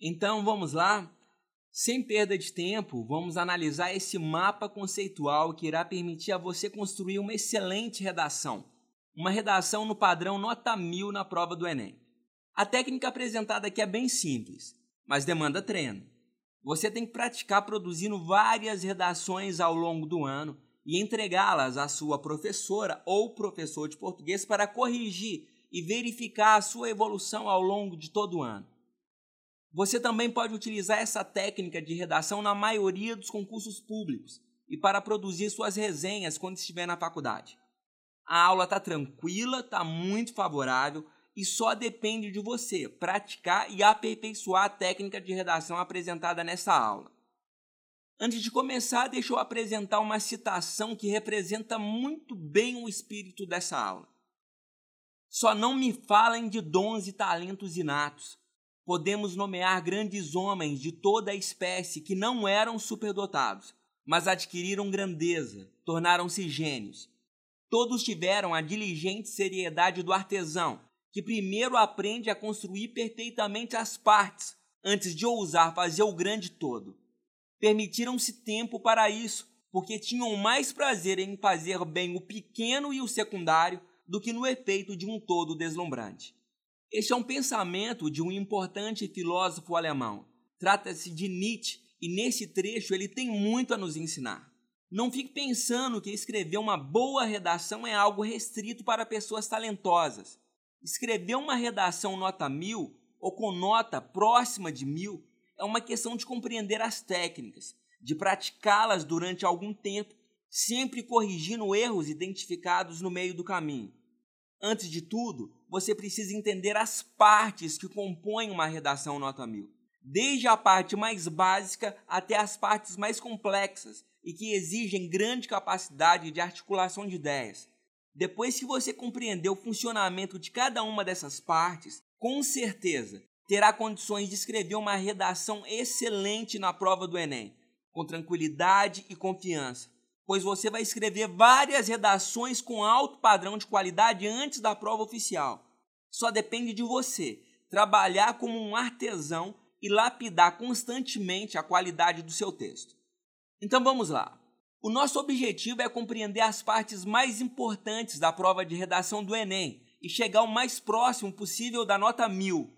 Então vamos lá? Sem perda de tempo, vamos analisar esse mapa conceitual que irá permitir a você construir uma excelente redação. Uma redação no padrão nota 1000 na prova do Enem. A técnica apresentada aqui é bem simples, mas demanda treino. Você tem que praticar produzindo várias redações ao longo do ano e entregá-las à sua professora ou professor de português para corrigir e verificar a sua evolução ao longo de todo o ano. Você também pode utilizar essa técnica de redação na maioria dos concursos públicos e para produzir suas resenhas quando estiver na faculdade. A aula está tranquila, está muito favorável e só depende de você praticar e aperfeiçoar a técnica de redação apresentada nessa aula. Antes de começar, deixa eu apresentar uma citação que representa muito bem o espírito dessa aula. Só não me falem de dons e talentos inatos. Podemos nomear grandes homens de toda a espécie que não eram superdotados, mas adquiriram grandeza, tornaram-se gênios. Todos tiveram a diligente seriedade do artesão, que primeiro aprende a construir perfeitamente as partes, antes de ousar fazer o grande todo. Permitiram-se tempo para isso, porque tinham mais prazer em fazer bem o pequeno e o secundário do que no efeito de um todo deslumbrante. Este é um pensamento de um importante filósofo alemão. Trata-se de Nietzsche e nesse trecho ele tem muito a nos ensinar. Não fique pensando que escrever uma boa redação é algo restrito para pessoas talentosas. Escrever uma redação nota mil ou com nota próxima de mil é uma questão de compreender as técnicas, de praticá-las durante algum tempo sempre corrigindo erros identificados no meio do caminho. Antes de tudo, você precisa entender as partes que compõem uma redação nota 1000, desde a parte mais básica até as partes mais complexas e que exigem grande capacidade de articulação de ideias. Depois que você compreender o funcionamento de cada uma dessas partes, com certeza terá condições de escrever uma redação excelente na prova do Enem, com tranquilidade e confiança pois você vai escrever várias redações com alto padrão de qualidade antes da prova oficial. Só depende de você trabalhar como um artesão e lapidar constantemente a qualidade do seu texto. Então vamos lá. O nosso objetivo é compreender as partes mais importantes da prova de redação do Enem e chegar o mais próximo possível da nota 1000.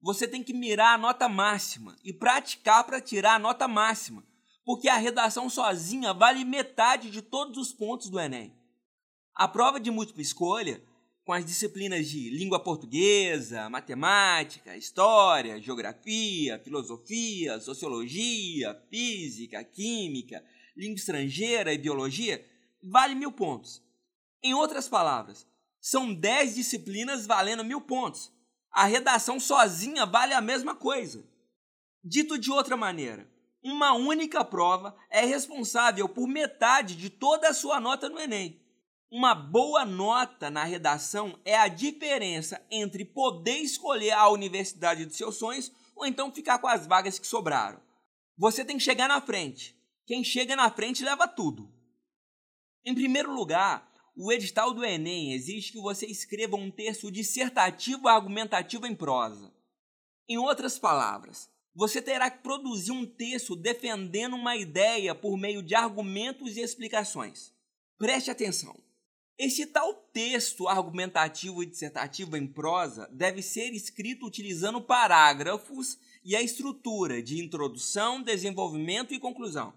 Você tem que mirar a nota máxima e praticar para tirar a nota máxima porque a redação sozinha vale metade de todos os pontos do Enem. A prova de múltipla escolha, com as disciplinas de língua portuguesa, matemática, história, geografia, filosofia, sociologia, física, química, língua estrangeira e biologia, vale mil pontos. Em outras palavras, são dez disciplinas valendo mil pontos. A redação sozinha vale a mesma coisa. Dito de outra maneira, uma única prova é responsável por metade de toda a sua nota no Enem. Uma boa nota na redação é a diferença entre poder escolher a universidade dos seus sonhos ou então ficar com as vagas que sobraram. Você tem que chegar na frente. Quem chega na frente leva tudo. Em primeiro lugar, o edital do Enem exige que você escreva um texto dissertativo argumentativo em prosa. Em outras palavras, você terá que produzir um texto defendendo uma ideia por meio de argumentos e explicações. Preste atenção. Esse tal texto argumentativo e dissertativo em prosa deve ser escrito utilizando parágrafos e a estrutura de introdução, desenvolvimento e conclusão.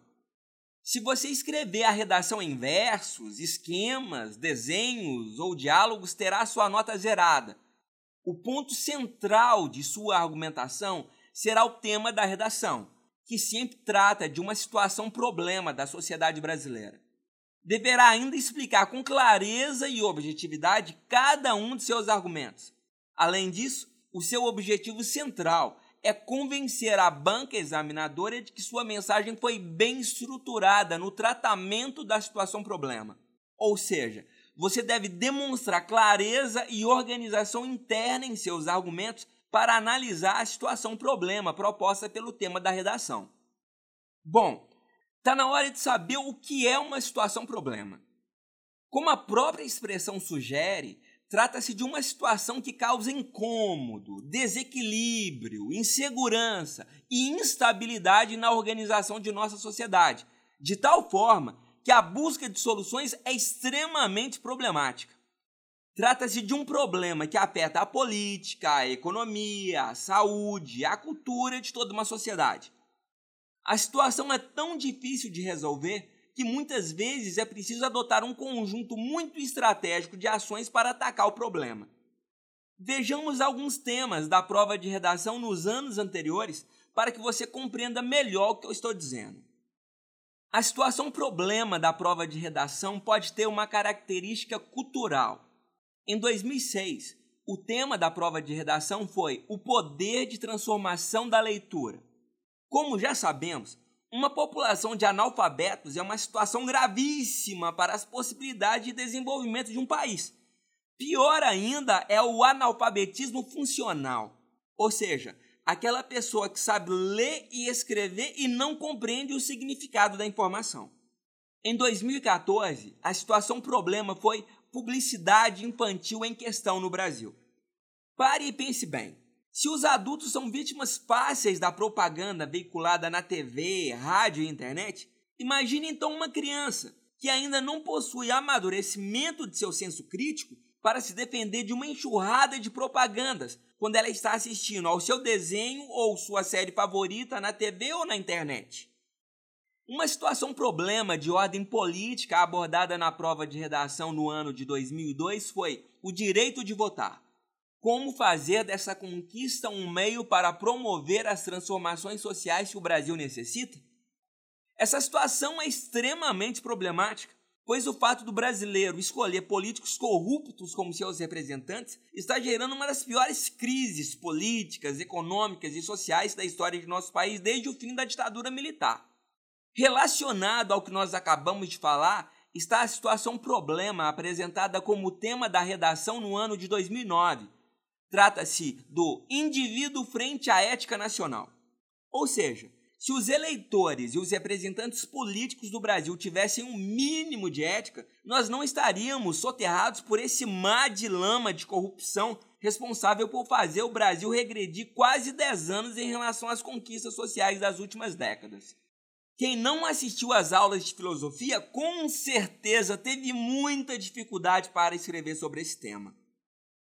Se você escrever a redação em versos, esquemas, desenhos ou diálogos, terá sua nota zerada. O ponto central de sua argumentação será o tema da redação, que sempre trata de uma situação problema da sociedade brasileira. Deverá ainda explicar com clareza e objetividade cada um de seus argumentos. Além disso, o seu objetivo central é convencer a banca examinadora de que sua mensagem foi bem estruturada no tratamento da situação problema. Ou seja, você deve demonstrar clareza e organização interna em seus argumentos para analisar a situação problema proposta pelo tema da redação. Bom, está na hora de saber o que é uma situação problema. Como a própria expressão sugere, trata-se de uma situação que causa incômodo, desequilíbrio, insegurança e instabilidade na organização de nossa sociedade, de tal forma que a busca de soluções é extremamente problemática. Trata-se de um problema que afeta a política, a economia, a saúde, a cultura de toda uma sociedade. A situação é tão difícil de resolver que muitas vezes é preciso adotar um conjunto muito estratégico de ações para atacar o problema. Vejamos alguns temas da prova de redação nos anos anteriores para que você compreenda melhor o que eu estou dizendo. A situação problema da prova de redação pode ter uma característica cultural. Em 2006, o tema da prova de redação foi o poder de transformação da leitura. Como já sabemos, uma população de analfabetos é uma situação gravíssima para as possibilidades de desenvolvimento de um país. Pior ainda é o analfabetismo funcional, ou seja, aquela pessoa que sabe ler e escrever e não compreende o significado da informação. Em 2014, a situação problema foi publicidade infantil em questão no Brasil. Pare e pense bem. Se os adultos são vítimas fáceis da propaganda veiculada na TV, rádio e internet, imagine então uma criança que ainda não possui amadurecimento de seu senso crítico para se defender de uma enxurrada de propagandas quando ela está assistindo ao seu desenho ou sua série favorita na TV ou na internet. Uma situação problema de ordem política abordada na prova de redação no ano de 2002 foi o direito de votar. Como fazer dessa conquista um meio para promover as transformações sociais que o Brasil necessita? Essa situação é extremamente problemática, pois o fato do brasileiro escolher políticos corruptos como seus representantes está gerando uma das piores crises políticas, econômicas e sociais da história de nosso país desde o fim da ditadura militar. Relacionado ao que nós acabamos de falar, está a situação problema apresentada como tema da redação no ano de 2009. Trata-se do indivíduo frente à ética nacional. Ou seja, se os eleitores e os representantes políticos do Brasil tivessem um mínimo de ética, nós não estaríamos soterrados por esse mar de lama de corrupção responsável por fazer o Brasil regredir quase 10 anos em relação às conquistas sociais das últimas décadas. Quem não assistiu às aulas de filosofia, com certeza teve muita dificuldade para escrever sobre esse tema.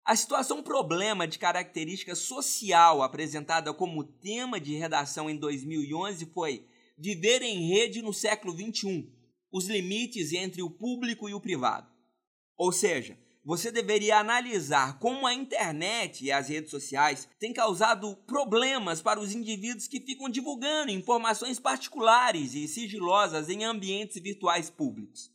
A situação problema de característica social apresentada como tema de redação em 2011 foi Viver em rede no século XXI, os limites entre o público e o privado. Ou seja, você deveria analisar como a internet e as redes sociais têm causado problemas para os indivíduos que ficam divulgando informações particulares e sigilosas em ambientes virtuais públicos.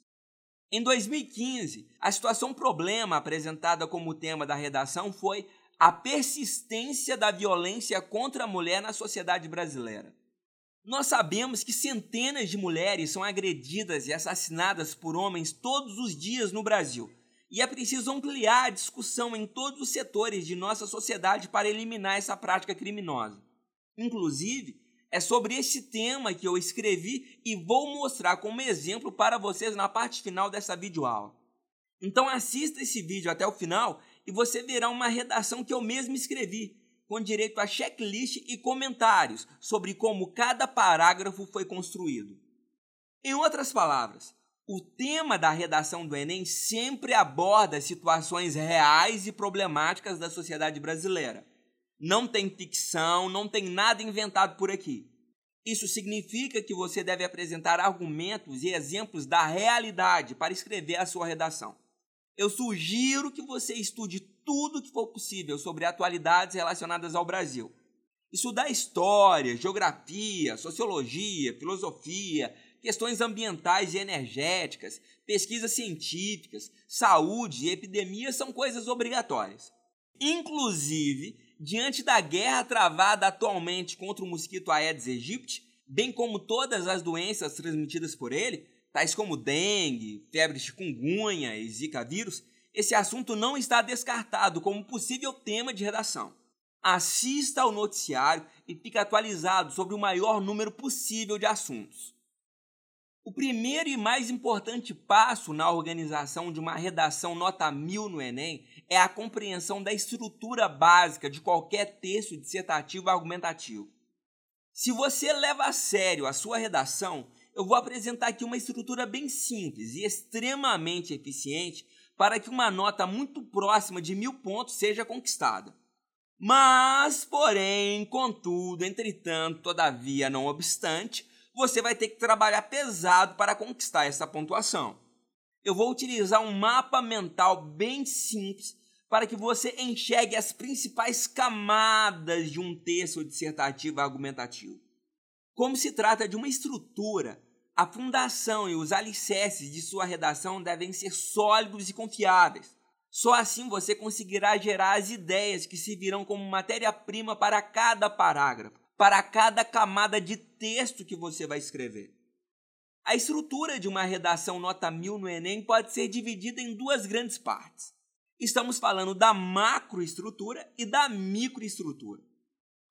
Em 2015, a situação problema apresentada como tema da redação foi a persistência da violência contra a mulher na sociedade brasileira. Nós sabemos que centenas de mulheres são agredidas e assassinadas por homens todos os dias no Brasil e é preciso ampliar a discussão em todos os setores de nossa sociedade para eliminar essa prática criminosa. Inclusive, é sobre esse tema que eu escrevi e vou mostrar como exemplo para vocês na parte final dessa videoaula. Então assista esse vídeo até o final e você verá uma redação que eu mesmo escrevi, com direito a checklist e comentários sobre como cada parágrafo foi construído. Em outras palavras, o tema da redação do Enem sempre aborda situações reais e problemáticas da sociedade brasileira. Não tem ficção, não tem nada inventado por aqui. Isso significa que você deve apresentar argumentos e exemplos da realidade para escrever a sua redação. Eu sugiro que você estude tudo que for possível sobre atualidades relacionadas ao Brasil. Estudar história, geografia, sociologia, filosofia, questões ambientais e energéticas, pesquisas científicas, saúde e epidemia são coisas obrigatórias. Inclusive, diante da guerra travada atualmente contra o mosquito Aedes aegypti, bem como todas as doenças transmitidas por ele, tais como dengue, febre chikungunya e zika vírus, esse assunto não está descartado como possível tema de redação. Assista ao noticiário e fique atualizado sobre o maior número possível de assuntos. O primeiro e mais importante passo na organização de uma redação nota mil no Enem é a compreensão da estrutura básica de qualquer texto dissertativo argumentativo. Se você leva a sério a sua redação, eu vou apresentar aqui uma estrutura bem simples e extremamente eficiente para que uma nota muito próxima de mil pontos seja conquistada. Mas, porém, contudo, entretanto, todavia, não obstante, você vai ter que trabalhar pesado para conquistar essa pontuação. Eu vou utilizar um mapa mental bem simples para que você enxergue as principais camadas de um texto dissertativo argumentativo. Como se trata de uma estrutura, a fundação e os alicerces de sua redação devem ser sólidos e confiáveis. Só assim você conseguirá gerar as ideias que servirão como matéria-prima para cada parágrafo, para cada camada de texto que você vai escrever. A estrutura de uma redação nota 1000 no Enem pode ser dividida em duas grandes partes. Estamos falando da macroestrutura e da microestrutura.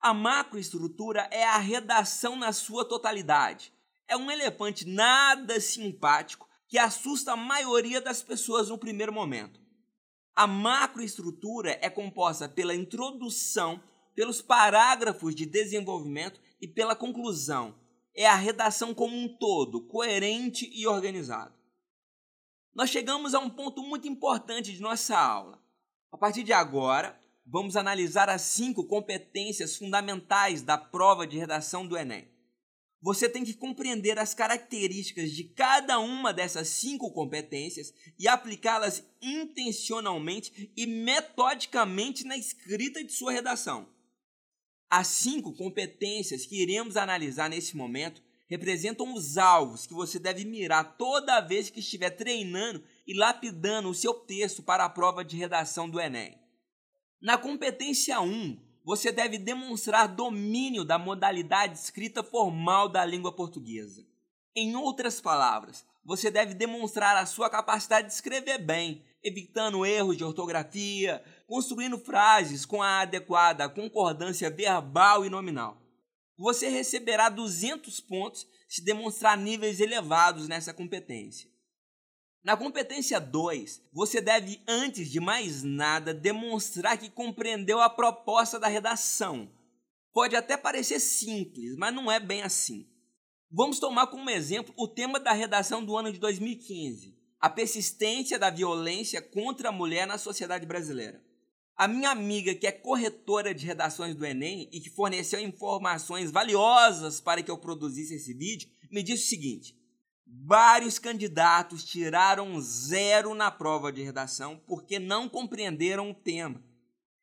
A macroestrutura é a redação na sua totalidade. É um elefante nada simpático que assusta a maioria das pessoas no primeiro momento. A macroestrutura é composta pela introdução, pelos parágrafos de desenvolvimento e pela conclusão. É a redação como um todo, coerente e organizado nós chegamos a um ponto muito importante de nossa aula. A partir de agora, vamos analisar as cinco competências fundamentais da prova de redação do Enem. Você tem que compreender as características de cada uma dessas cinco competências e aplicá-las intencionalmente e metodicamente na escrita de sua redação. As cinco competências que iremos analisar nesse momento representam os alvos que você deve mirar toda vez que estiver treinando e lapidando o seu texto para a prova de redação do Enem. Na competência 1, você deve demonstrar domínio da modalidade escrita formal da língua portuguesa. Em outras palavras, você deve demonstrar a sua capacidade de escrever bem, evitando erros de ortografia, construindo frases com a adequada concordância verbal e nominal você receberá 200 pontos se demonstrar níveis elevados nessa competência. Na competência 2, você deve, antes de mais nada, demonstrar que compreendeu a proposta da redação. Pode até parecer simples, mas não é bem assim. Vamos tomar como exemplo o tema da redação do ano de 2015: a persistência da violência contra a mulher na sociedade brasileira. A minha amiga, que é corretora de redações do Enem e que forneceu informações valiosas para que eu produzisse esse vídeo, me disse o seguinte: vários candidatos tiraram zero na prova de redação porque não compreenderam o tema.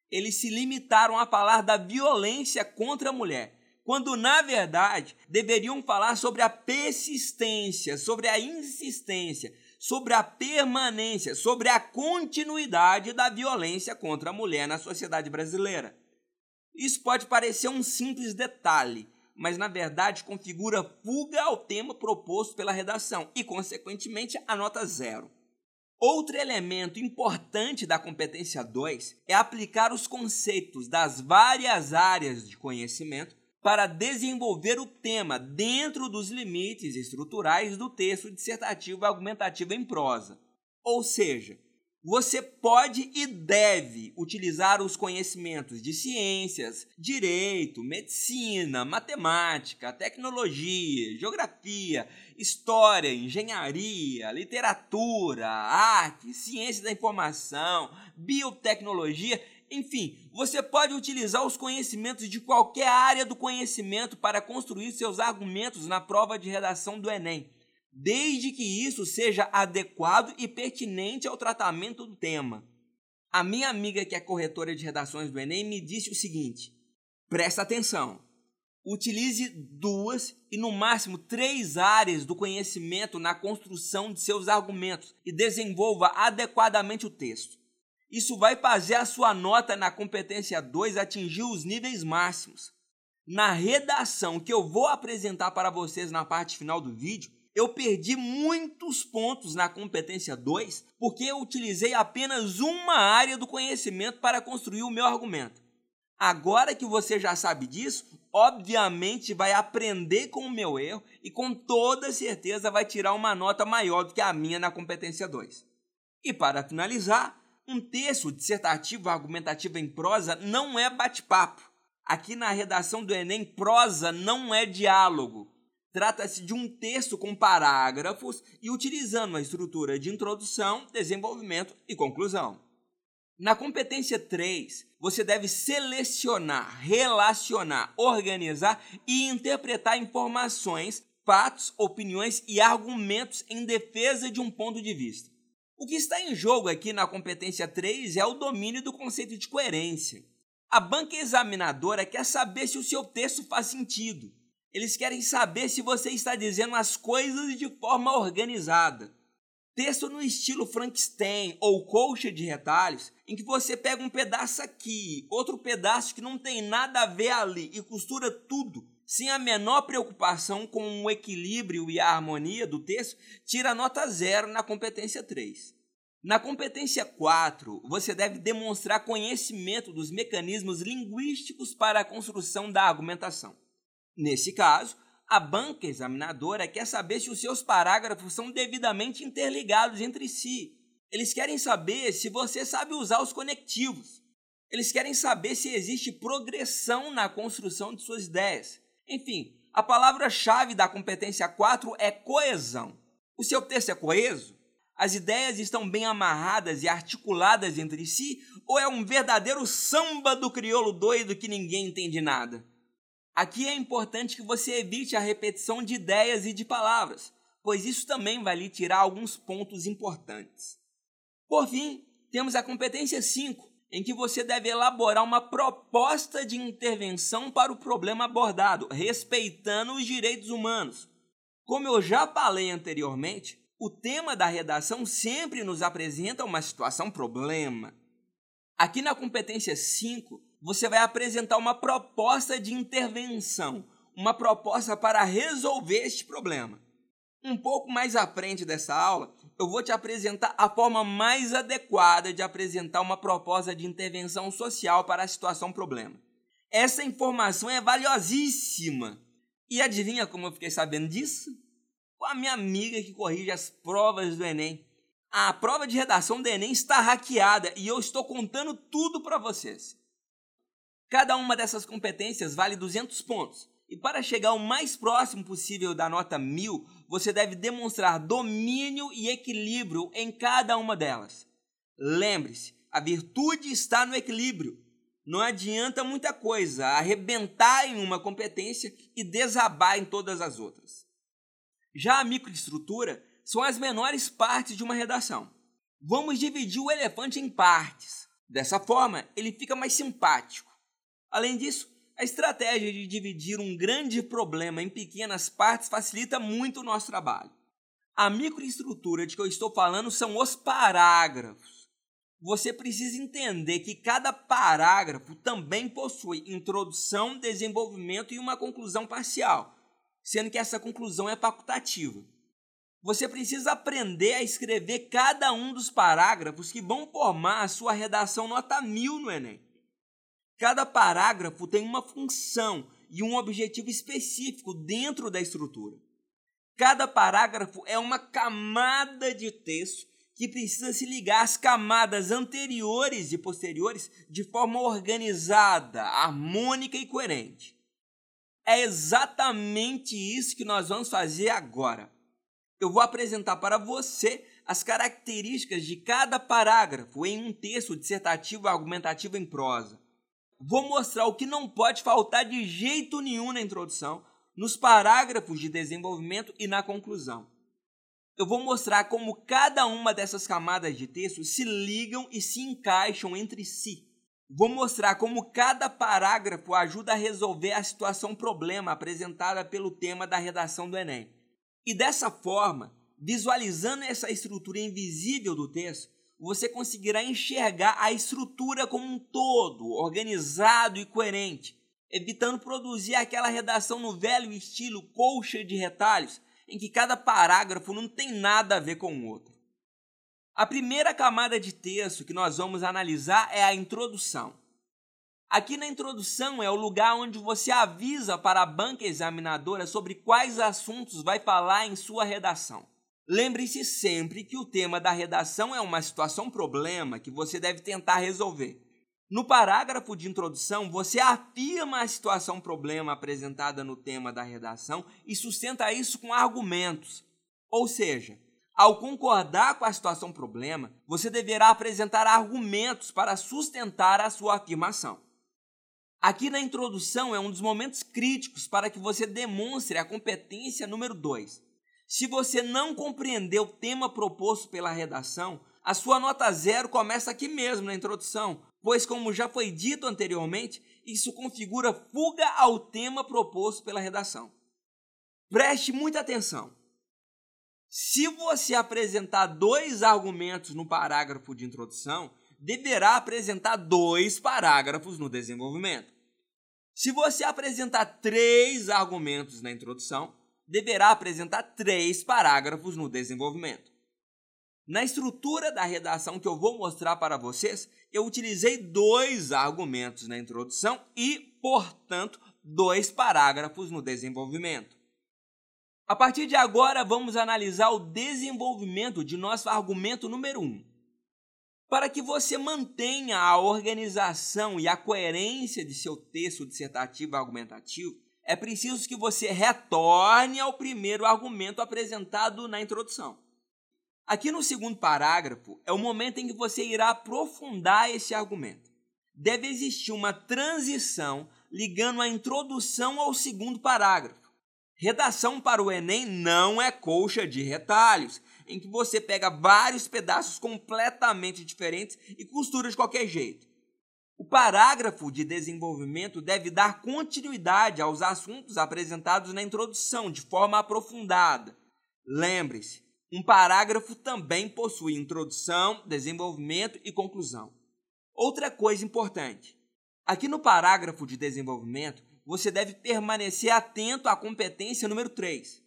Eles se limitaram a falar da violência contra a mulher, quando na verdade deveriam falar sobre a persistência, sobre a insistência, sobre a permanência, sobre a continuidade da violência contra a mulher na sociedade brasileira. Isso pode parecer um simples detalhe, mas na verdade configura fuga ao tema proposto pela redação e, consequentemente, a nota zero. Outro elemento importante da competência 2 é aplicar os conceitos das várias áreas de conhecimento para desenvolver o tema dentro dos limites estruturais do texto dissertativo argumentativo em prosa. Ou seja, você pode e deve utilizar os conhecimentos de ciências, direito, medicina, matemática, tecnologia, geografia, história, engenharia, literatura, arte, ciência da informação, biotecnologia enfim, você pode utilizar os conhecimentos de qualquer área do conhecimento para construir seus argumentos na prova de redação do Enem, desde que isso seja adequado e pertinente ao tratamento do tema. A minha amiga, que é corretora de redações do Enem, me disse o seguinte: presta atenção. Utilize duas e no máximo três áreas do conhecimento na construção de seus argumentos e desenvolva adequadamente o texto. Isso vai fazer a sua nota na competência 2 atingir os níveis máximos. Na redação que eu vou apresentar para vocês na parte final do vídeo, eu perdi muitos pontos na competência 2 porque eu utilizei apenas uma área do conhecimento para construir o meu argumento. Agora que você já sabe disso, obviamente vai aprender com o meu erro e com toda certeza vai tirar uma nota maior do que a minha na competência 2. E para finalizar, Um texto dissertativo argumentativo em prosa não é bate-papo. Aqui na redação do Enem, prosa não é diálogo. Trata-se de um texto com parágrafos e utilizando a estrutura de introdução, desenvolvimento e conclusão. Na competência 3, você deve selecionar, relacionar, organizar e interpretar informações, fatos, opiniões e argumentos em defesa de um ponto de vista. O que está em jogo aqui na competência 3 é o domínio do conceito de coerência. A banca examinadora quer saber se o seu texto faz sentido eles querem saber se você está dizendo as coisas de forma organizada. Texto no estilo Frankenstein ou colcha de retalhos, em que você pega um pedaço aqui, outro pedaço que não tem nada a ver ali e costura tudo, sem a menor preocupação com o equilíbrio e a harmonia do texto, tira nota zero na competência 3. Na competência 4, você deve demonstrar conhecimento dos mecanismos linguísticos para a construção da argumentação. Nesse caso, a banca examinadora quer saber se os seus parágrafos são devidamente interligados entre si. Eles querem saber se você sabe usar os conectivos. Eles querem saber se existe progressão na construção de suas ideias. Enfim, a palavra-chave da competência 4 é coesão. O seu texto é coeso? As ideias estão bem amarradas e articuladas entre si? Ou é um verdadeiro samba do crioulo doido que ninguém entende nada? Aqui é importante que você evite a repetição de ideias e de palavras, pois isso também vai lhe tirar alguns pontos importantes. Por fim, temos a competência 5, em que você deve elaborar uma proposta de intervenção para o problema abordado, respeitando os direitos humanos. Como eu já falei anteriormente, o tema da redação sempre nos apresenta uma situação problema. Aqui na competência 5, você vai apresentar uma proposta de intervenção, uma proposta para resolver este problema. Um pouco mais à frente dessa aula, eu vou te apresentar a forma mais adequada de apresentar uma proposta de intervenção social para a situação problema. Essa informação é valiosíssima. E adivinha como eu fiquei sabendo disso? Com a minha amiga que corrige as provas do Enem. A prova de redação do Enem está hackeada e eu estou contando tudo para vocês. Cada uma dessas competências vale 200 pontos. E para chegar o mais próximo possível da nota 1000, você deve demonstrar domínio e equilíbrio em cada uma delas. Lembre-se, a virtude está no equilíbrio. Não adianta muita coisa arrebentar em uma competência e desabar em todas as outras. Já a microestrutura são as menores partes de uma redação. Vamos dividir o elefante em partes. Dessa forma, ele fica mais simpático. Além disso, a estratégia de dividir um grande problema em pequenas partes facilita muito o nosso trabalho. A microestrutura de que eu estou falando são os parágrafos. Você precisa entender que cada parágrafo também possui introdução, desenvolvimento e uma conclusão parcial, sendo que essa conclusão é facultativa. Você precisa aprender a escrever cada um dos parágrafos que vão formar a sua redação nota mil no Enem. Cada parágrafo tem uma função e um objetivo específico dentro da estrutura. Cada parágrafo é uma camada de texto que precisa se ligar às camadas anteriores e posteriores de forma organizada, harmônica e coerente. É exatamente isso que nós vamos fazer agora. Eu vou apresentar para você as características de cada parágrafo em um texto dissertativo argumentativo em prosa. Vou mostrar o que não pode faltar de jeito nenhum na introdução, nos parágrafos de desenvolvimento e na conclusão. Eu vou mostrar como cada uma dessas camadas de texto se ligam e se encaixam entre si. Vou mostrar como cada parágrafo ajuda a resolver a situação problema apresentada pelo tema da redação do Enem. E dessa forma, visualizando essa estrutura invisível do texto, você conseguirá enxergar a estrutura como um todo, organizado e coerente, evitando produzir aquela redação no velho estilo colcha de retalhos, em que cada parágrafo não tem nada a ver com o outro. A primeira camada de texto que nós vamos analisar é a introdução. Aqui na introdução é o lugar onde você avisa para a banca examinadora sobre quais assuntos vai falar em sua redação. Lembre-se sempre que o tema da redação é uma situação-problema que você deve tentar resolver. No parágrafo de introdução, você afirma a situação-problema apresentada no tema da redação e sustenta isso com argumentos. Ou seja, ao concordar com a situação-problema, você deverá apresentar argumentos para sustentar a sua afirmação. Aqui na introdução é um dos momentos críticos para que você demonstre a competência número 2. Se você não compreender o tema proposto pela redação, a sua nota zero começa aqui mesmo na introdução, pois, como já foi dito anteriormente, isso configura fuga ao tema proposto pela redação. Preste muita atenção. Se você apresentar dois argumentos no parágrafo de introdução, deverá apresentar dois parágrafos no desenvolvimento. Se você apresentar três argumentos na introdução, deverá apresentar três parágrafos no desenvolvimento. Na estrutura da redação que eu vou mostrar para vocês, eu utilizei dois argumentos na introdução e, portanto, dois parágrafos no desenvolvimento. A partir de agora, vamos analisar o desenvolvimento de nosso argumento número 1. Um. Para que você mantenha a organização e a coerência de seu texto dissertativo argumentativo, é preciso que você retorne ao primeiro argumento apresentado na introdução. Aqui no segundo parágrafo é o momento em que você irá aprofundar esse argumento. Deve existir uma transição ligando a introdução ao segundo parágrafo. Redação para o Enem não é colcha de retalhos em que você pega vários pedaços completamente diferentes e costura de qualquer jeito. O parágrafo de desenvolvimento deve dar continuidade aos assuntos apresentados na introdução de forma aprofundada. Lembre-se, um parágrafo também possui introdução, desenvolvimento e conclusão. Outra coisa importante: aqui no parágrafo de desenvolvimento, você deve permanecer atento à competência número 3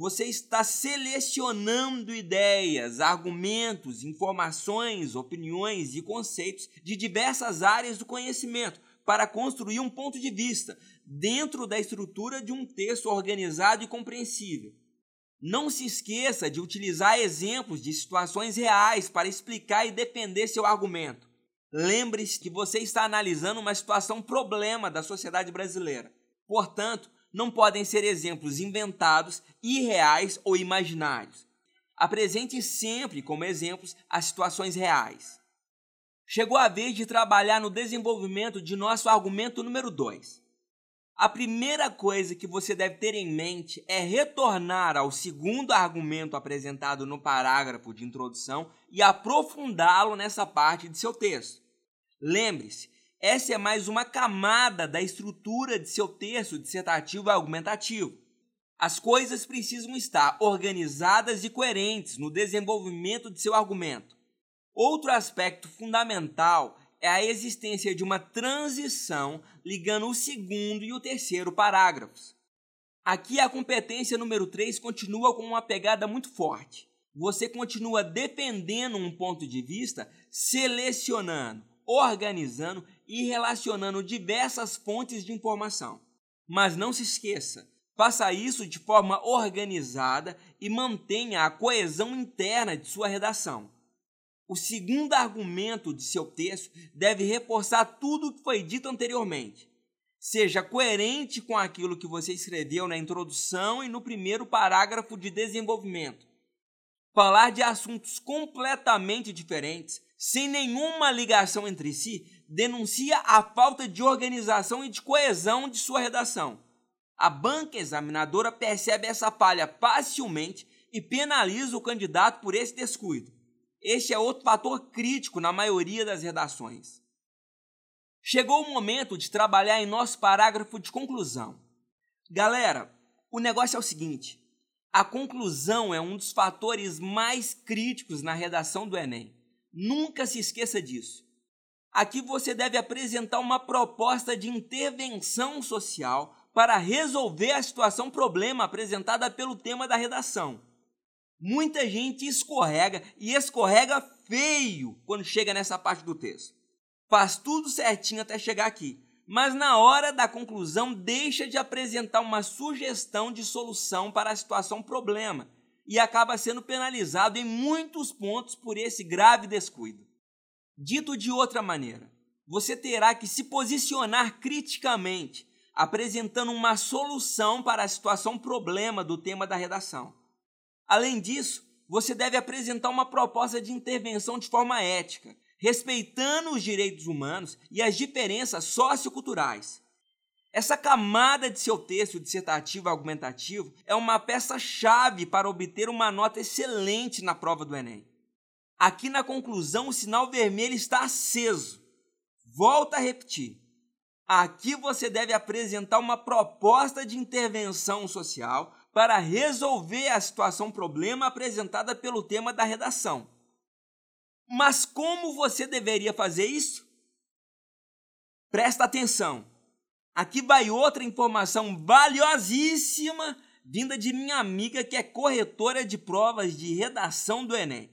você está selecionando ideias, argumentos, informações, opiniões e conceitos de diversas áreas do conhecimento para construir um ponto de vista dentro da estrutura de um texto organizado e compreensível. Não se esqueça de utilizar exemplos de situações reais para explicar e defender seu argumento. Lembre-se que você está analisando uma situação problema da sociedade brasileira. Portanto, não podem ser exemplos inventados, irreais ou imaginários. Apresente sempre como exemplos as situações reais. Chegou a vez de trabalhar no desenvolvimento de nosso argumento número 2. A primeira coisa que você deve ter em mente é retornar ao segundo argumento apresentado no parágrafo de introdução e aprofundá-lo nessa parte de seu texto. Lembre-se essa é mais uma camada da estrutura de seu texto dissertativo e argumentativo. As coisas precisam estar organizadas e coerentes no desenvolvimento de seu argumento. Outro aspecto fundamental é a existência de uma transição ligando o segundo e o terceiro parágrafos. Aqui a competência número 3 continua com uma pegada muito forte. Você continua defendendo um ponto de vista, selecionando, organizando e relacionando diversas fontes de informação. Mas não se esqueça, faça isso de forma organizada e mantenha a coesão interna de sua redação. O segundo argumento de seu texto deve reforçar tudo o que foi dito anteriormente. Seja coerente com aquilo que você escreveu na introdução e no primeiro parágrafo de desenvolvimento. Falar de assuntos completamente diferentes, sem nenhuma ligação entre si, denuncia a falta de organização e de coesão de sua redação. A banca examinadora percebe essa falha facilmente e penaliza o candidato por esse descuido. Este é outro fator crítico na maioria das redações. Chegou o momento de trabalhar em nosso parágrafo de conclusão. Galera, o negócio é o seguinte: a conclusão é um dos fatores mais críticos na redação do Enem. Nunca se esqueça disso. Aqui você deve apresentar uma proposta de intervenção social para resolver a situação problema apresentada pelo tema da redação. Muita gente escorrega e escorrega feio quando chega nessa parte do texto. Faz tudo certinho até chegar aqui, mas na hora da conclusão deixa de apresentar uma sugestão de solução para a situação problema e acaba sendo penalizado em muitos pontos por esse grave descuido. Dito de outra maneira, você terá que se posicionar criticamente, apresentando uma solução para a situação problema do tema da redação. Além disso, você deve apresentar uma proposta de intervenção de forma ética, respeitando os direitos humanos e as diferenças socioculturais. Essa camada de seu texto dissertativo argumentativo é uma peça-chave para obter uma nota excelente na prova do Enem. Aqui na conclusão, o sinal vermelho está aceso. Volto a repetir. Aqui você deve apresentar uma proposta de intervenção social para resolver a situação problema apresentada pelo tema da redação. Mas como você deveria fazer isso? Presta atenção. Aqui vai outra informação valiosíssima vinda de minha amiga que é corretora de provas de redação do Enem.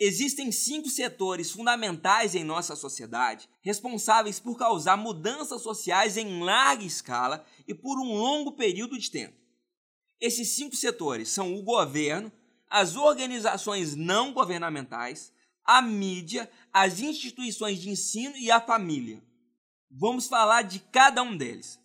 Existem cinco setores fundamentais em nossa sociedade responsáveis por causar mudanças sociais em larga escala e por um longo período de tempo. Esses cinco setores são o governo, as organizações não governamentais, a mídia, as instituições de ensino e a família. Vamos falar de cada um deles.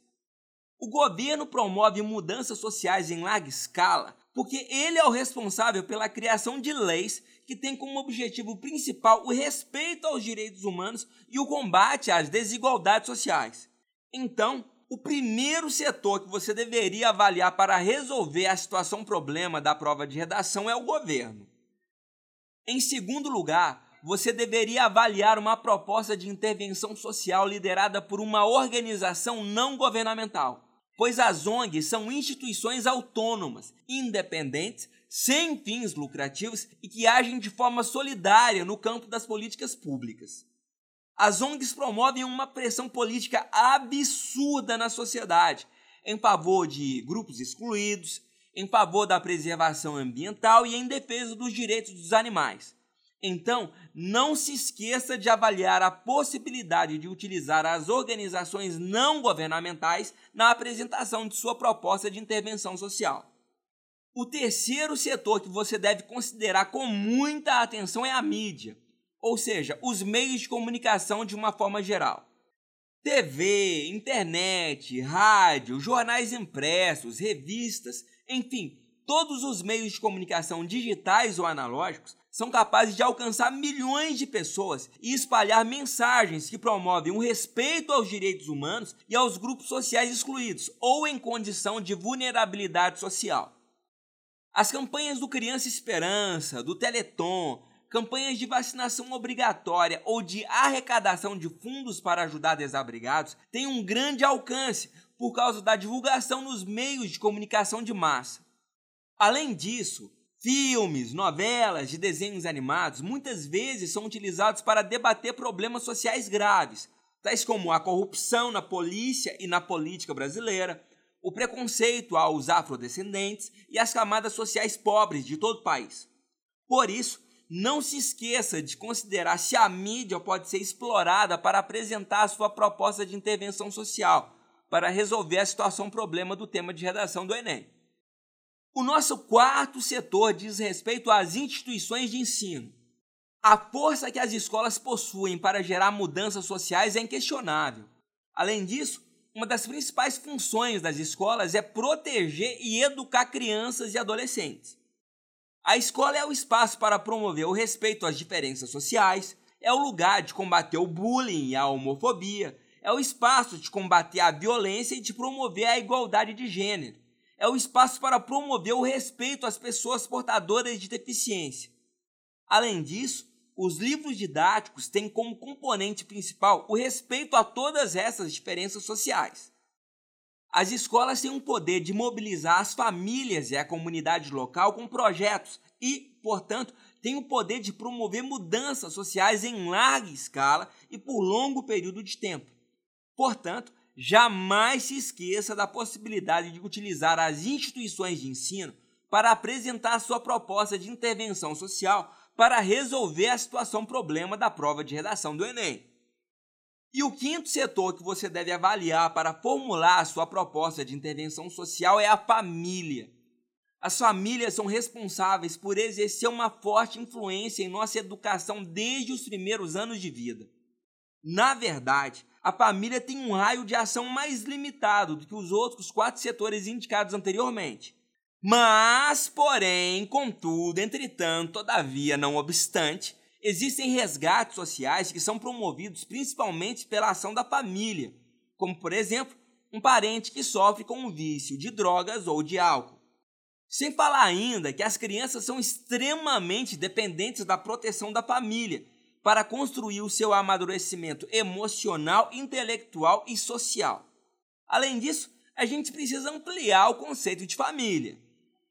O governo promove mudanças sociais em larga escala porque ele é o responsável pela criação de leis que têm como objetivo principal o respeito aos direitos humanos e o combate às desigualdades sociais. Então, o primeiro setor que você deveria avaliar para resolver a situação problema da prova de redação é o governo. Em segundo lugar, você deveria avaliar uma proposta de intervenção social liderada por uma organização não governamental, pois as ONGs são instituições autônomas, independentes, sem fins lucrativos e que agem de forma solidária no campo das políticas públicas. As ONGs promovem uma pressão política absurda na sociedade, em favor de grupos excluídos, em favor da preservação ambiental e em defesa dos direitos dos animais. Então, não se esqueça de avaliar a possibilidade de utilizar as organizações não governamentais na apresentação de sua proposta de intervenção social. O terceiro setor que você deve considerar com muita atenção é a mídia ou seja, os meios de comunicação de uma forma geral. TV, internet, rádio, jornais impressos, revistas, enfim, todos os meios de comunicação digitais ou analógicos são capazes de alcançar milhões de pessoas e espalhar mensagens que promovem o respeito aos direitos humanos e aos grupos sociais excluídos ou em condição de vulnerabilidade social. As campanhas do Criança Esperança, do Teleton, campanhas de vacinação obrigatória ou de arrecadação de fundos para ajudar desabrigados têm um grande alcance por causa da divulgação nos meios de comunicação de massa. Além disso, filmes, novelas e desenhos animados muitas vezes são utilizados para debater problemas sociais graves, tais como a corrupção na polícia e na política brasileira, o preconceito aos afrodescendentes e as camadas sociais pobres de todo o país. Por isso, não se esqueça de considerar se a mídia pode ser explorada para apresentar a sua proposta de intervenção social, para resolver a situação problema do tema de redação do Enem. O nosso quarto setor diz respeito às instituições de ensino. A força que as escolas possuem para gerar mudanças sociais é inquestionável. Além disso, uma das principais funções das escolas é proteger e educar crianças e adolescentes. A escola é o espaço para promover o respeito às diferenças sociais, é o lugar de combater o bullying e a homofobia, é o espaço de combater a violência e de promover a igualdade de gênero, é o espaço para promover o respeito às pessoas portadoras de deficiência. Além disso, os livros didáticos têm como componente principal o respeito a todas essas diferenças sociais. As escolas têm um poder de mobilizar as famílias e a comunidade local com projetos e, portanto, têm o poder de promover mudanças sociais em larga escala e por longo período de tempo. Portanto, jamais se esqueça da possibilidade de utilizar as instituições de ensino para apresentar sua proposta de intervenção social para resolver a situação problema da prova de redação do Enem. E o quinto setor que você deve avaliar para formular a sua proposta de intervenção social é a família. As famílias são responsáveis por exercer uma forte influência em nossa educação desde os primeiros anos de vida. Na verdade, a família tem um raio de ação mais limitado do que os outros quatro setores indicados anteriormente. Mas, porém, contudo, entretanto, todavia, não obstante, existem resgates sociais que são promovidos principalmente pela ação da família, como, por exemplo, um parente que sofre com um vício de drogas ou de álcool. Sem falar ainda que as crianças são extremamente dependentes da proteção da família para construir o seu amadurecimento emocional, intelectual e social. Além disso, a gente precisa ampliar o conceito de família.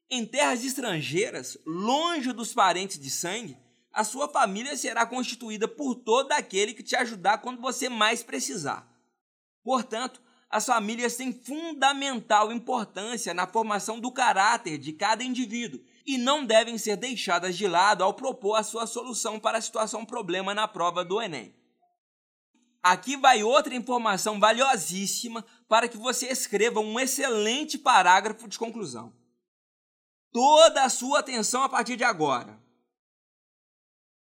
Em terras estrangeiras, longe dos parentes de sangue, a sua família será constituída por todo aquele que te ajudar quando você mais precisar. Portanto, as famílias têm fundamental importância na formação do caráter de cada indivíduo e não devem ser deixadas de lado ao propor a sua solução para a situação problema na prova do Enem. Aqui vai outra informação valiosíssima para que você escreva um excelente parágrafo de conclusão. Toda a sua atenção a partir de agora.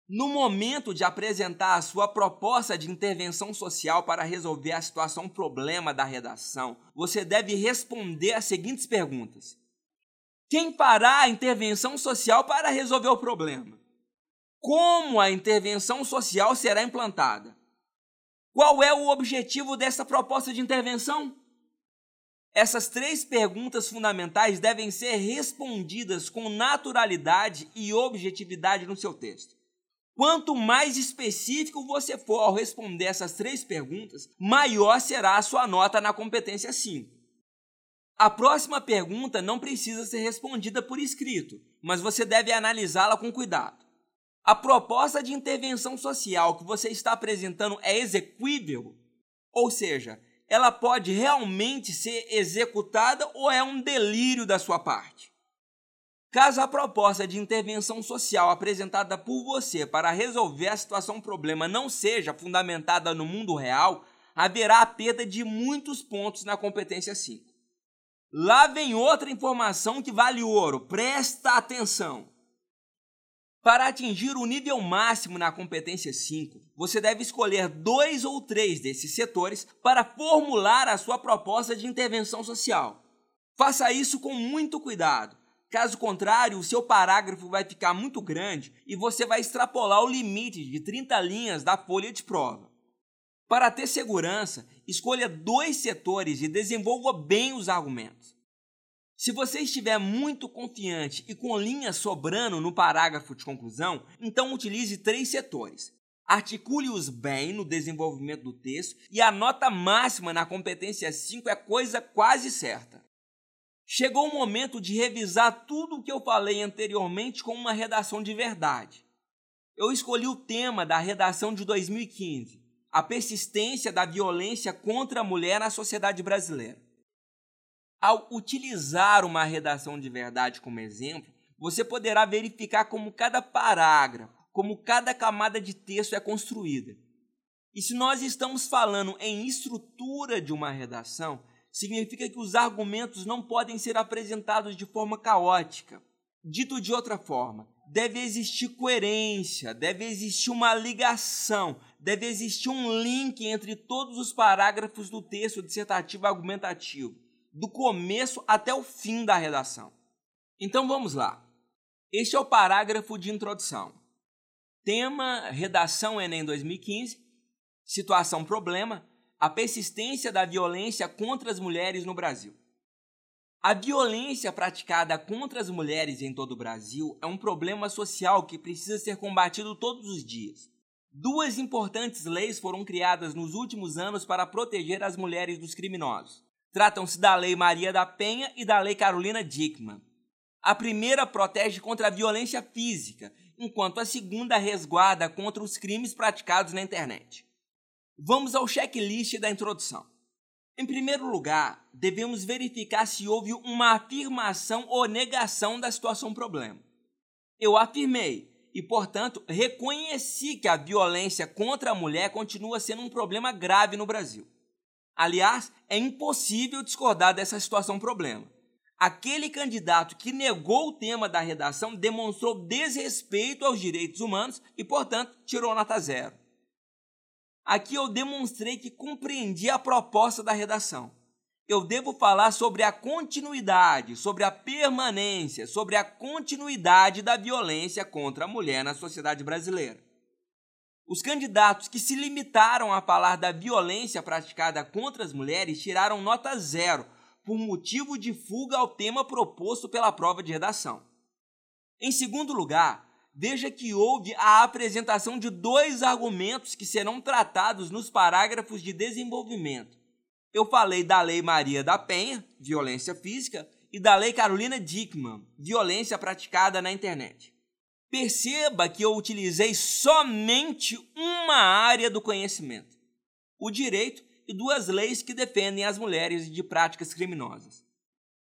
No momento de apresentar a sua proposta de intervenção social para resolver a situação problema da redação, você deve responder as seguintes perguntas: Quem fará a intervenção social para resolver o problema? Como a intervenção social será implantada? Qual é o objetivo dessa proposta de intervenção? Essas três perguntas fundamentais devem ser respondidas com naturalidade e objetividade no seu texto. Quanto mais específico você for ao responder essas três perguntas, maior será a sua nota na competência 5. A próxima pergunta não precisa ser respondida por escrito, mas você deve analisá-la com cuidado. A proposta de intervenção social que você está apresentando é execuível? Ou seja, ela pode realmente ser executada ou é um delírio da sua parte? Caso a proposta de intervenção social apresentada por você para resolver a situação problema não seja fundamentada no mundo real, haverá a perda de muitos pontos na competência 5. Lá vem outra informação que vale ouro, presta atenção. Para atingir o nível máximo na competência 5, você deve escolher dois ou três desses setores para formular a sua proposta de intervenção social. Faça isso com muito cuidado Caso contrário, o seu parágrafo vai ficar muito grande e você vai extrapolar o limite de 30 linhas da folha de prova. Para ter segurança, escolha dois setores e desenvolva bem os argumentos. Se você estiver muito confiante e com linhas sobrando no parágrafo de conclusão, então utilize três setores. Articule-os bem no desenvolvimento do texto e a nota máxima na competência 5 é coisa quase certa. Chegou o momento de revisar tudo o que eu falei anteriormente com uma redação de verdade. Eu escolhi o tema da redação de 2015, a persistência da violência contra a mulher na sociedade brasileira. Ao utilizar uma redação de verdade como exemplo, você poderá verificar como cada parágrafo, como cada camada de texto é construída. E se nós estamos falando em estrutura de uma redação, significa que os argumentos não podem ser apresentados de forma caótica. Dito de outra forma, deve existir coerência, deve existir uma ligação, deve existir um link entre todos os parágrafos do texto dissertativo argumentativo, do começo até o fim da redação. Então vamos lá. Este é o parágrafo de introdução. Tema: Redação Enem 2015. Situação: Problema a persistência da violência contra as mulheres no Brasil. A violência praticada contra as mulheres em todo o Brasil é um problema social que precisa ser combatido todos os dias. Duas importantes leis foram criadas nos últimos anos para proteger as mulheres dos criminosos. Tratam-se da Lei Maria da Penha e da Lei Carolina Dickmann. A primeira protege contra a violência física, enquanto a segunda resguarda contra os crimes praticados na internet. Vamos ao checklist da introdução. Em primeiro lugar, devemos verificar se houve uma afirmação ou negação da situação problema. Eu afirmei e, portanto, reconheci que a violência contra a mulher continua sendo um problema grave no Brasil. Aliás, é impossível discordar dessa situação problema. Aquele candidato que negou o tema da redação demonstrou desrespeito aos direitos humanos e, portanto, tirou nota zero. Aqui eu demonstrei que compreendi a proposta da redação. Eu devo falar sobre a continuidade, sobre a permanência, sobre a continuidade da violência contra a mulher na sociedade brasileira. Os candidatos que se limitaram a falar da violência praticada contra as mulheres tiraram nota zero por motivo de fuga ao tema proposto pela prova de redação. Em segundo lugar, veja que houve a apresentação de dois argumentos que serão tratados nos parágrafos de desenvolvimento. Eu falei da Lei Maria da Penha, violência física, e da Lei Carolina Dickmann, violência praticada na internet. Perceba que eu utilizei somente uma área do conhecimento: o direito e duas leis que defendem as mulheres de práticas criminosas.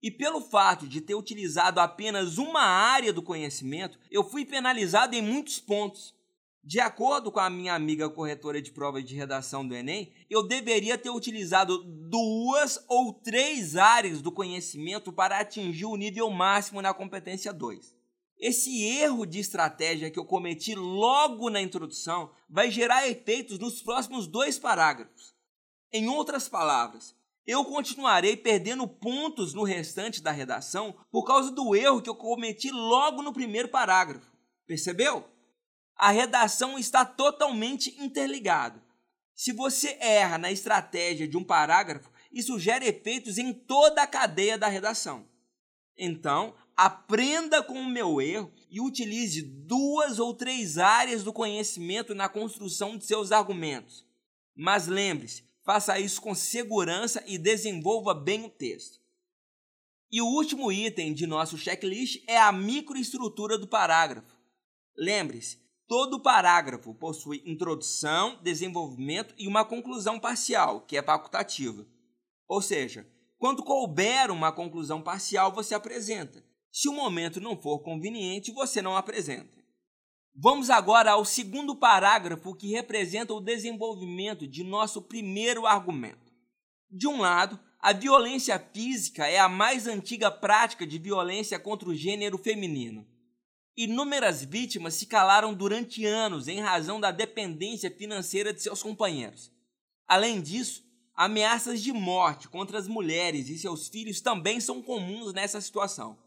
E pelo fato de ter utilizado apenas uma área do conhecimento, eu fui penalizado em muitos pontos. De acordo com a minha amiga corretora de provas de redação do Enem, eu deveria ter utilizado duas ou três áreas do conhecimento para atingir o nível máximo na competência 2. Esse erro de estratégia que eu cometi logo na introdução vai gerar efeitos nos próximos dois parágrafos. Em outras palavras, eu continuarei perdendo pontos no restante da redação por causa do erro que eu cometi logo no primeiro parágrafo. Percebeu? A redação está totalmente interligada. Se você erra na estratégia de um parágrafo, isso gera efeitos em toda a cadeia da redação. Então, aprenda com o meu erro e utilize duas ou três áreas do conhecimento na construção de seus argumentos. Mas lembre-se, faça isso com segurança e desenvolva bem o texto. E o último item de nosso checklist é a microestrutura do parágrafo. Lembre-se, todo parágrafo possui introdução, desenvolvimento e uma conclusão parcial, que é facultativa. Ou seja, quando couber uma conclusão parcial, você apresenta. Se o momento não for conveniente, você não apresenta. Vamos agora ao segundo parágrafo que representa o desenvolvimento de nosso primeiro argumento. De um lado, a violência física é a mais antiga prática de violência contra o gênero feminino. Inúmeras vítimas se calaram durante anos em razão da dependência financeira de seus companheiros. Além disso, ameaças de morte contra as mulheres e seus filhos também são comuns nessa situação.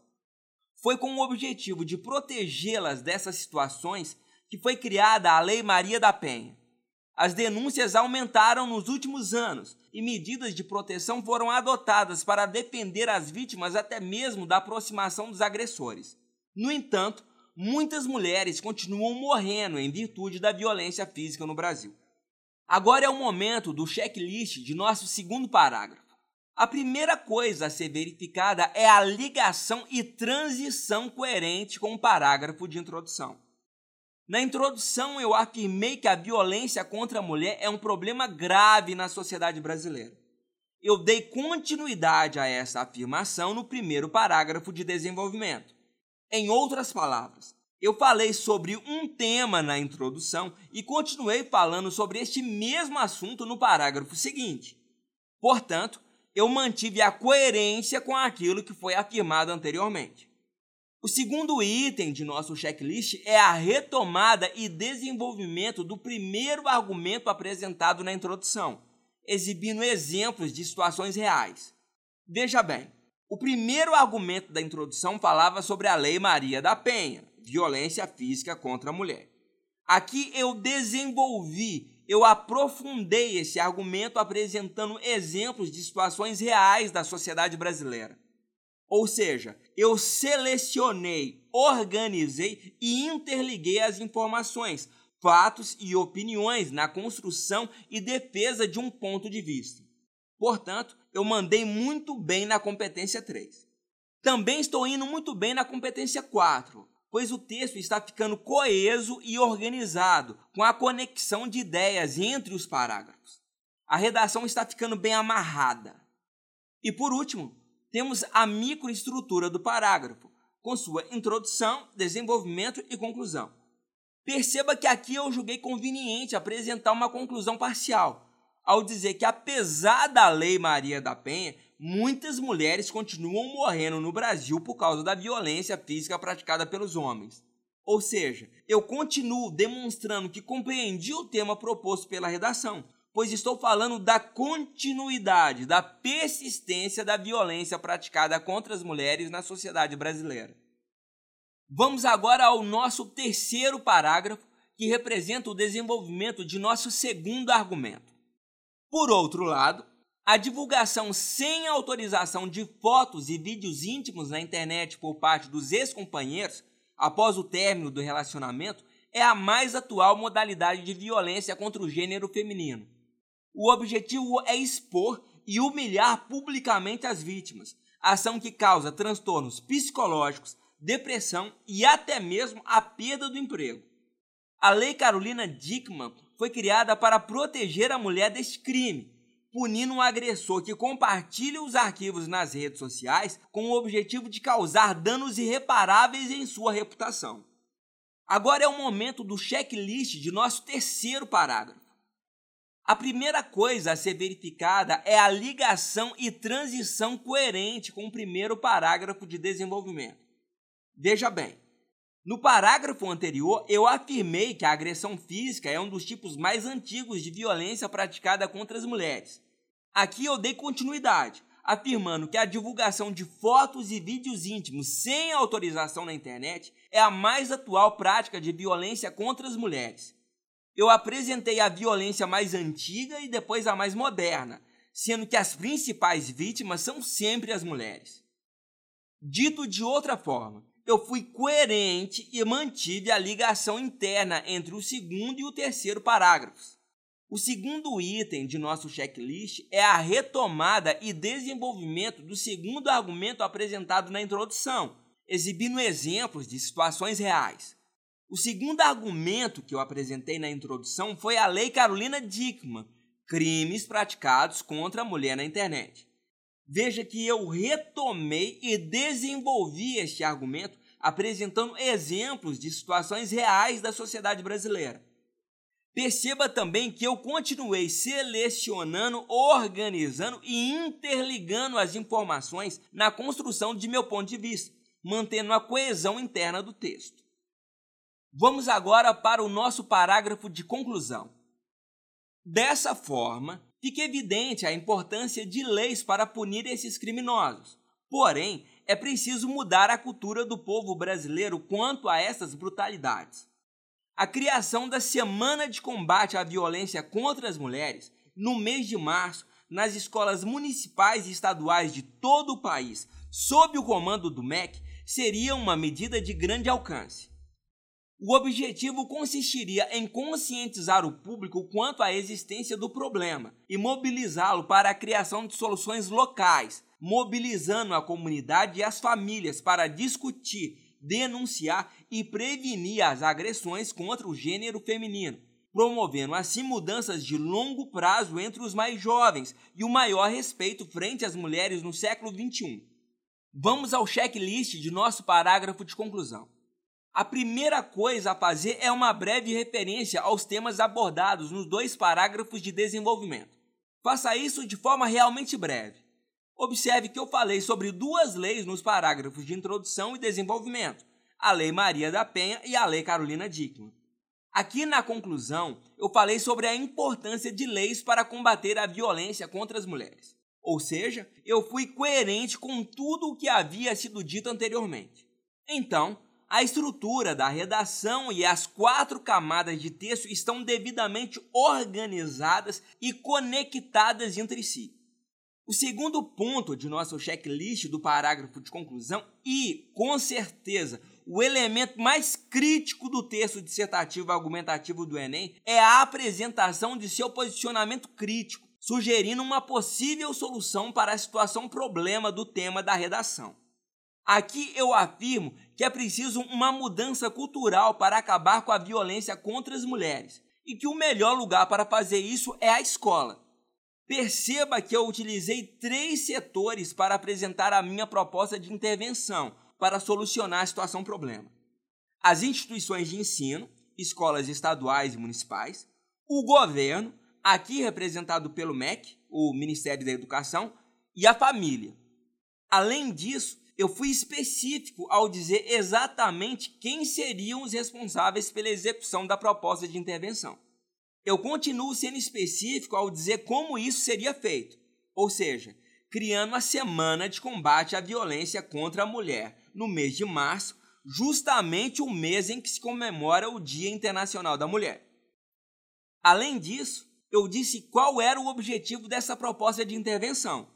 Foi com o objetivo de protegê-las dessas situações que foi criada a Lei Maria da Penha. As denúncias aumentaram nos últimos anos e medidas de proteção foram adotadas para defender as vítimas até mesmo da aproximação dos agressores. No entanto, muitas mulheres continuam morrendo em virtude da violência física no Brasil. Agora é o momento do checklist de nosso segundo parágrafo. A primeira coisa a ser verificada é a ligação e transição coerente com o parágrafo de introdução. Na introdução, eu afirmei que a violência contra a mulher é um problema grave na sociedade brasileira. Eu dei continuidade a essa afirmação no primeiro parágrafo de desenvolvimento. Em outras palavras, eu falei sobre um tema na introdução e continuei falando sobre este mesmo assunto no parágrafo seguinte. Portanto, eu mantive a coerência com aquilo que foi afirmado anteriormente. O segundo item de nosso checklist é a retomada e desenvolvimento do primeiro argumento apresentado na introdução, exibindo exemplos de situações reais. Veja bem, o primeiro argumento da introdução falava sobre a Lei Maria da Penha, violência física contra a mulher. Aqui eu desenvolvi eu aprofundei esse argumento apresentando exemplos de situações reais da sociedade brasileira. Ou seja, eu selecionei, organizei e interliguei as informações, fatos e opiniões na construção e defesa de um ponto de vista. Portanto, eu mandei muito bem na competência 3. Também estou indo muito bem na competência 4, pois o texto está ficando coeso e organizado, com a conexão de ideias entre os parágrafos. A redação está ficando bem amarrada. E por último, temos a microestrutura do parágrafo, com sua introdução, desenvolvimento e conclusão. Perceba que aqui eu julguei conveniente apresentar uma conclusão parcial, ao dizer que, apesar da Lei Maria da Penha muitas mulheres continuam morrendo no Brasil por causa da violência física praticada pelos homens. Ou seja, eu continuo demonstrando que compreendi o tema proposto pela redação, pois estou falando da continuidade, da persistência da violência praticada contra as mulheres na sociedade brasileira. Vamos agora ao nosso terceiro parágrafo, que representa o desenvolvimento de nosso segundo argumento. Por outro lado, a divulgação sem autorização de fotos e vídeos íntimos na internet por parte dos ex-companheiros após o término do relacionamento é a mais atual modalidade de violência contra o gênero feminino. O objetivo é expor e humilhar publicamente as vítimas, ação que causa transtornos psicológicos, depressão e até mesmo a perda do emprego. A Lei Carolina Dickmann foi criada para proteger a mulher deste crime, punindo um agressor que compartilha os arquivos nas redes sociais com o objetivo de causar danos irreparáveis em sua reputação. Agora é o momento do checklist de nosso terceiro parágrafo. A primeira coisa a ser verificada é a ligação e transição coerente com o primeiro parágrafo de desenvolvimento. Veja bem, no parágrafo anterior, eu afirmei que a agressão física é um dos tipos mais antigos de violência praticada contra as mulheres. Aqui eu dei continuidade, afirmando que a divulgação de fotos e vídeos íntimos sem autorização na internet é a mais atual prática de violência contra as mulheres. Eu apresentei a violência mais antiga e depois a mais moderna, sendo que as principais vítimas são sempre as mulheres. Dito de outra forma, eu fui coerente e mantive a ligação interna entre o segundo e o terceiro parágrafos. O segundo item de nosso checklist é a retomada e desenvolvimento do segundo argumento apresentado na introdução, exibindo exemplos de situações reais. O segundo argumento que eu apresentei na introdução foi a Lei Carolina Dickmann, crimes praticados contra a mulher na internet. Veja que eu retomei e desenvolvi este argumento apresentando exemplos de situações reais da sociedade brasileira. Perceba também que eu continuei selecionando, organizando e interligando as informações na construção de meu ponto de vista, mantendo a coesão interna do texto. Vamos agora para o nosso parágrafo de conclusão. Dessa forma, fica evidente a importância de leis para punir esses criminosos. Porém, é preciso mudar a cultura do povo brasileiro quanto a essas brutalidades. A criação da Semana de Combate à Violência contra as Mulheres, no mês de março, nas escolas municipais e estaduais de todo o país, sob o comando do MEC, seria uma medida de grande alcance. O objetivo consistiria em conscientizar o público quanto à existência do problema e mobilizá-lo para a criação de soluções locais, mobilizando a comunidade e as famílias para discutir, denunciar e prevenir as agressões contra o gênero feminino, promovendo assim mudanças de longo prazo entre os mais jovens e o maior respeito frente às mulheres no século XXI. Vamos ao checklist de nosso parágrafo de conclusão. A primeira coisa a fazer é uma breve referência aos temas abordados nos dois parágrafos de desenvolvimento. Faça isso de forma realmente breve. Observe que eu falei sobre duas leis nos parágrafos de introdução e desenvolvimento: a Lei Maria da Penha e a Lei Carolina Dickmann. Aqui na conclusão, eu falei sobre a importância de leis para combater a violência contra as mulheres. Ou seja, eu fui coerente com tudo o que havia sido dito anteriormente. Então, a estrutura da redação e as quatro camadas de texto estão devidamente organizadas e conectadas entre si. O segundo ponto de nosso checklist do parágrafo de conclusão e, com certeza, o elemento mais crítico do texto dissertativo argumentativo do Enem é a apresentação de seu posicionamento crítico, sugerindo uma possível solução para a situação problema do tema da redação. Aqui eu afirmo que é preciso uma mudança cultural para acabar com a violência contra as mulheres e que o melhor lugar para fazer isso é a escola. Perceba que eu utilizei três setores para apresentar a minha proposta de intervenção para solucionar a situação problema. As instituições de ensino, escolas estaduais e municipais, o governo, aqui representado pelo MEC, o Ministério da Educação, e a família. Além disso, eu fui específico ao dizer exatamente quem seriam os responsáveis pela execução da proposta de intervenção. Eu continuo sendo específico ao dizer como isso seria feito, ou seja, criando a Semana de Combate à Violência contra a Mulher no mês de março, justamente o mês em que se comemora o Dia Internacional da Mulher. Além disso, eu disse qual era o objetivo dessa proposta de intervenção: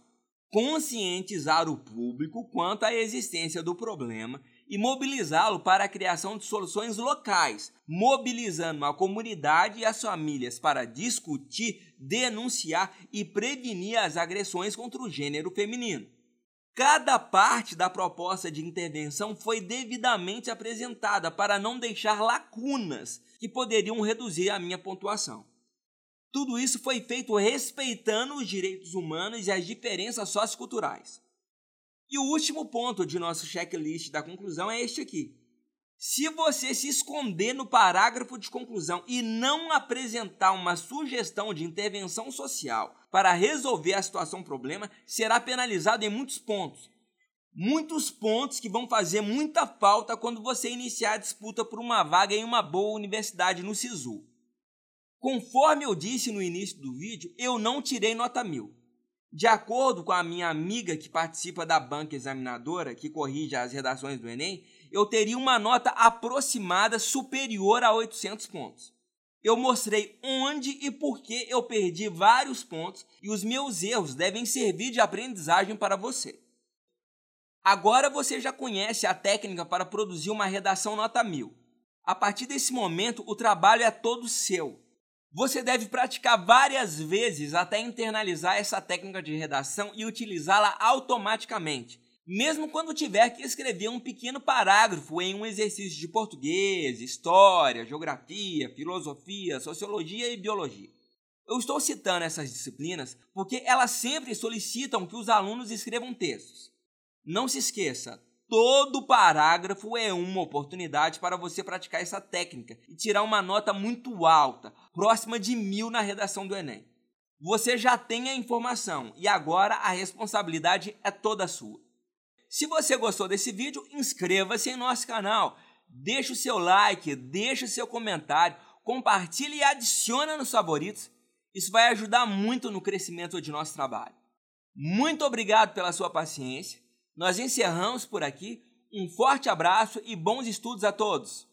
conscientizar o público quanto à existência do problema e mobilizá-lo para a criação de soluções locais, mobilizando a comunidade e as famílias para discutir, denunciar e prevenir as agressões contra o gênero feminino. Cada parte da proposta de intervenção foi devidamente apresentada para não deixar lacunas que poderiam reduzir a minha pontuação. Tudo isso foi feito respeitando os direitos humanos e as diferenças socioculturais. E o último ponto de nosso checklist da conclusão é este aqui. Se você se esconder no parágrafo de conclusão e não apresentar uma sugestão de intervenção social para resolver a situação problema, será penalizado em muitos pontos. Muitos pontos que vão fazer muita falta quando você iniciar a disputa por uma vaga em uma boa universidade no SISU. Conforme eu disse no início do vídeo, eu não tirei nota mil. De acordo com a minha amiga que participa da banca examinadora, que corrige as redações do Enem, eu teria uma nota aproximada superior a 800 pontos. Eu mostrei onde e por que eu perdi vários pontos e os meus erros devem servir de aprendizagem para você. Agora você já conhece a técnica para produzir uma redação nota 1000. A partir desse momento, o trabalho é todo seu. Você deve praticar várias vezes até internalizar essa técnica de redação e utilizá-la automaticamente, mesmo quando tiver que escrever um pequeno parágrafo em um exercício de português, história, geografia, filosofia, sociologia e biologia. Eu estou citando essas disciplinas porque elas sempre solicitam que os alunos escrevam textos. Não se esqueça, Todo parágrafo é uma oportunidade para você praticar essa técnica e tirar uma nota muito alta, próxima de mil na redação do Enem. Você já tem a informação e agora a responsabilidade é toda sua. Se você gostou desse vídeo, inscreva-se em nosso canal, deixe o seu like, deixe o seu comentário, compartilhe e adicione nos favoritos. Isso vai ajudar muito no crescimento de nosso trabalho. Muito obrigado pela sua paciência nós encerramos por aqui. Um forte abraço e bons estudos a todos!